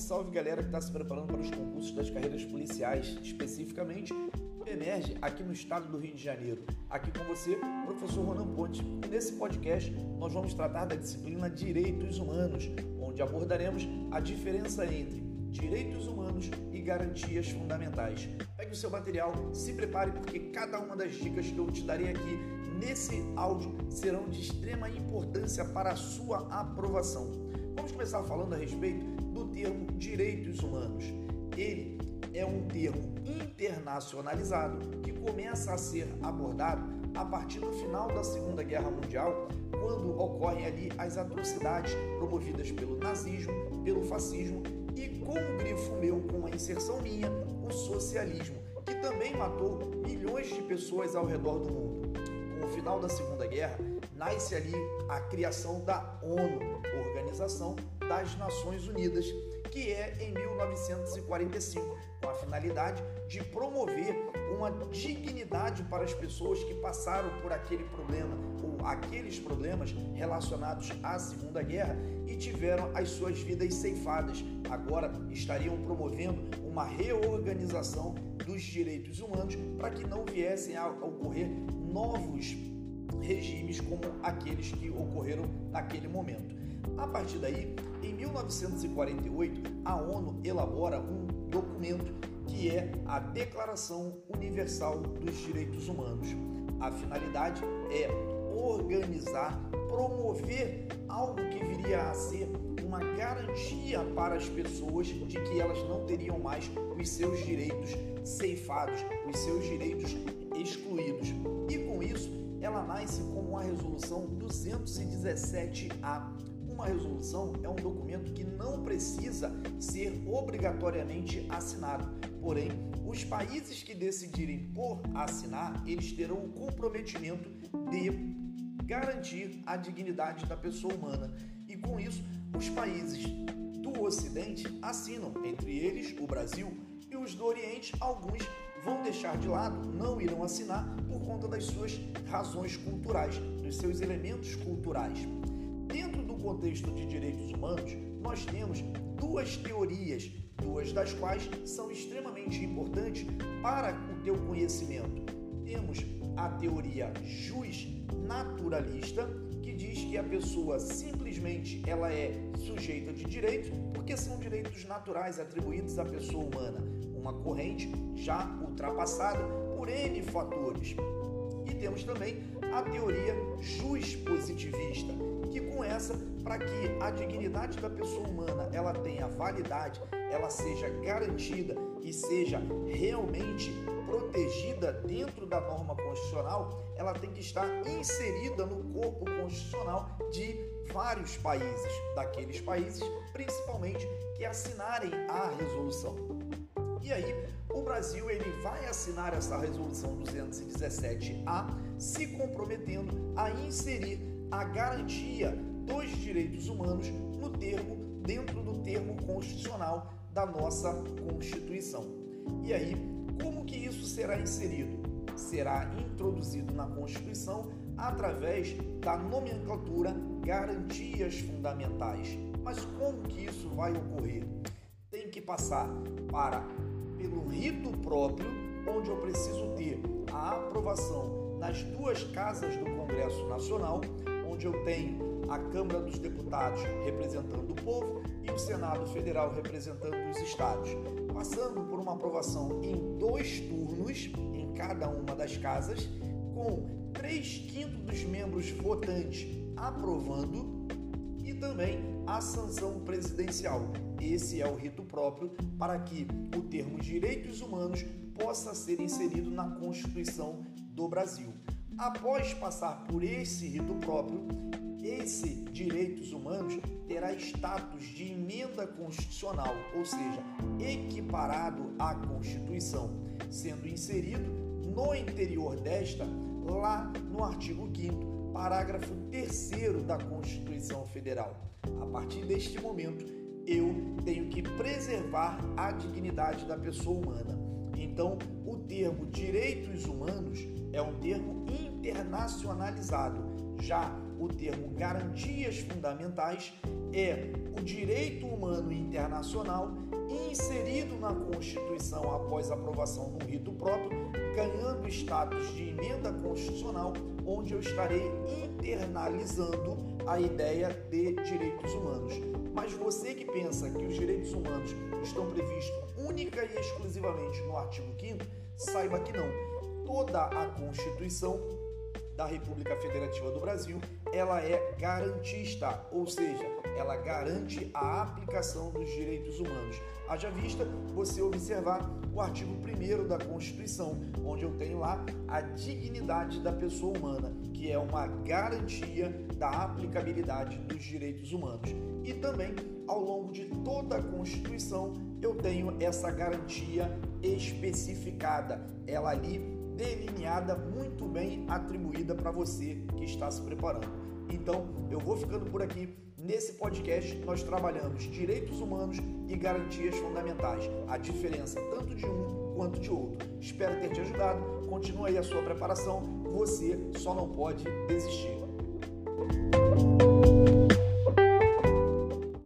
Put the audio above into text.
salve galera que está se preparando para os concursos das carreiras policiais, especificamente emerge aqui no estado do Rio de Janeiro. Aqui com você, professor Ronan Ponte. Nesse podcast nós vamos tratar da disciplina Direitos Humanos, onde abordaremos a diferença entre direitos humanos e garantias fundamentais. Pegue o seu material, se prepare porque cada uma das dicas que eu te darei aqui nesse áudio serão de extrema importância para a sua aprovação. Vamos começar falando a respeito do termo direitos humanos. Ele é um termo internacionalizado que começa a ser abordado a partir do final da Segunda Guerra Mundial, quando ocorrem ali as atrocidades promovidas pelo nazismo, pelo fascismo e com o grifo meu, com a inserção minha, o socialismo, que também matou milhões de pessoas ao redor do mundo. Com o final da Segunda Guerra, nasce ali a criação da ONU, Organização das Nações Unidas, que é em 1945, com a finalidade de promover uma dignidade para as pessoas que passaram por aquele problema ou aqueles problemas relacionados à Segunda Guerra e tiveram as suas vidas ceifadas. Agora estariam promovendo uma reorganização dos direitos humanos para que não viessem a ocorrer novos regimes como aqueles que ocorreram naquele momento. A partir daí, em 1948, a ONU elabora um documento que é a Declaração Universal dos Direitos Humanos. A finalidade é organizar, promover algo que viria a ser uma garantia para as pessoas de que elas não teriam mais os seus direitos ceifados, os seus direitos excluídos. E com isso, ela nasce como a resolução 217A. Uma resolução é um documento que não precisa ser obrigatoriamente assinado. Porém, os países que decidirem por assinar, eles terão o comprometimento de garantir a dignidade da pessoa humana. E com isso, os países do Ocidente assinam, entre eles o Brasil, e os do Oriente, alguns vão deixar de lado, não irão assinar por conta das suas razões culturais, dos seus elementos culturais. Contexto de direitos humanos, nós temos duas teorias, duas das quais são extremamente importantes para o teu conhecimento. Temos a teoria jus naturalista, que diz que a pessoa simplesmente ela é sujeita de direitos porque são direitos naturais atribuídos à pessoa humana uma corrente já ultrapassada por N fatores. E temos também a teoria jus-positivista, que com essa, para que a dignidade da pessoa humana ela tenha validade, ela seja garantida e seja realmente protegida dentro da norma constitucional, ela tem que estar inserida no corpo constitucional de vários países, daqueles países principalmente que assinarem a resolução. E aí, o Brasil ele vai assinar essa resolução 217A, se comprometendo a inserir a garantia dos direitos humanos no termo dentro do termo constitucional da nossa Constituição. E aí, como que isso será inserido? Será introduzido na Constituição através da nomenclatura garantias fundamentais. Mas como que isso vai ocorrer? Tem que passar para pelo rito próprio, onde eu preciso ter a aprovação nas duas casas do Congresso Nacional, onde eu tenho a Câmara dos Deputados representando o povo e o Senado Federal representando os estados, passando por uma aprovação em dois turnos em cada uma das casas, com três quintos dos membros votantes aprovando também a sanção presidencial. Esse é o rito próprio para que o termo direitos humanos possa ser inserido na Constituição do Brasil. Após passar por esse rito próprio, esse direitos humanos terá status de emenda constitucional, ou seja, equiparado à Constituição, sendo inserido no interior desta, lá no artigo 5 parágrafo 3 da Constituição Federal. A partir deste momento, eu tenho que preservar a dignidade da pessoa humana. Então, o termo direitos humanos é um termo internacionalizado, Já o termo garantias fundamentais é o direito humano internacional inserido na Constituição após aprovação no rito próprio, ganhando status de emenda constitucional, onde eu estarei internalizando a ideia de direitos humanos. Mas você que pensa que os direitos humanos estão previstos única e exclusivamente no artigo 5 saiba que não. Toda a Constituição da República Federativa do Brasil, ela é garantista, ou seja, ela garante a aplicação dos direitos humanos. Haja vista você observar o artigo 1 da Constituição, onde eu tenho lá a dignidade da pessoa humana, que é uma garantia da aplicabilidade dos direitos humanos. E também, ao longo de toda a Constituição, eu tenho essa garantia especificada. Ela ali delineada, muito bem atribuída para você que está se preparando. Então, eu vou ficando por aqui. Nesse podcast, nós trabalhamos direitos humanos e garantias fundamentais, a diferença tanto de um quanto de outro. Espero ter te ajudado. Continue aí a sua preparação. Você só não pode desistir.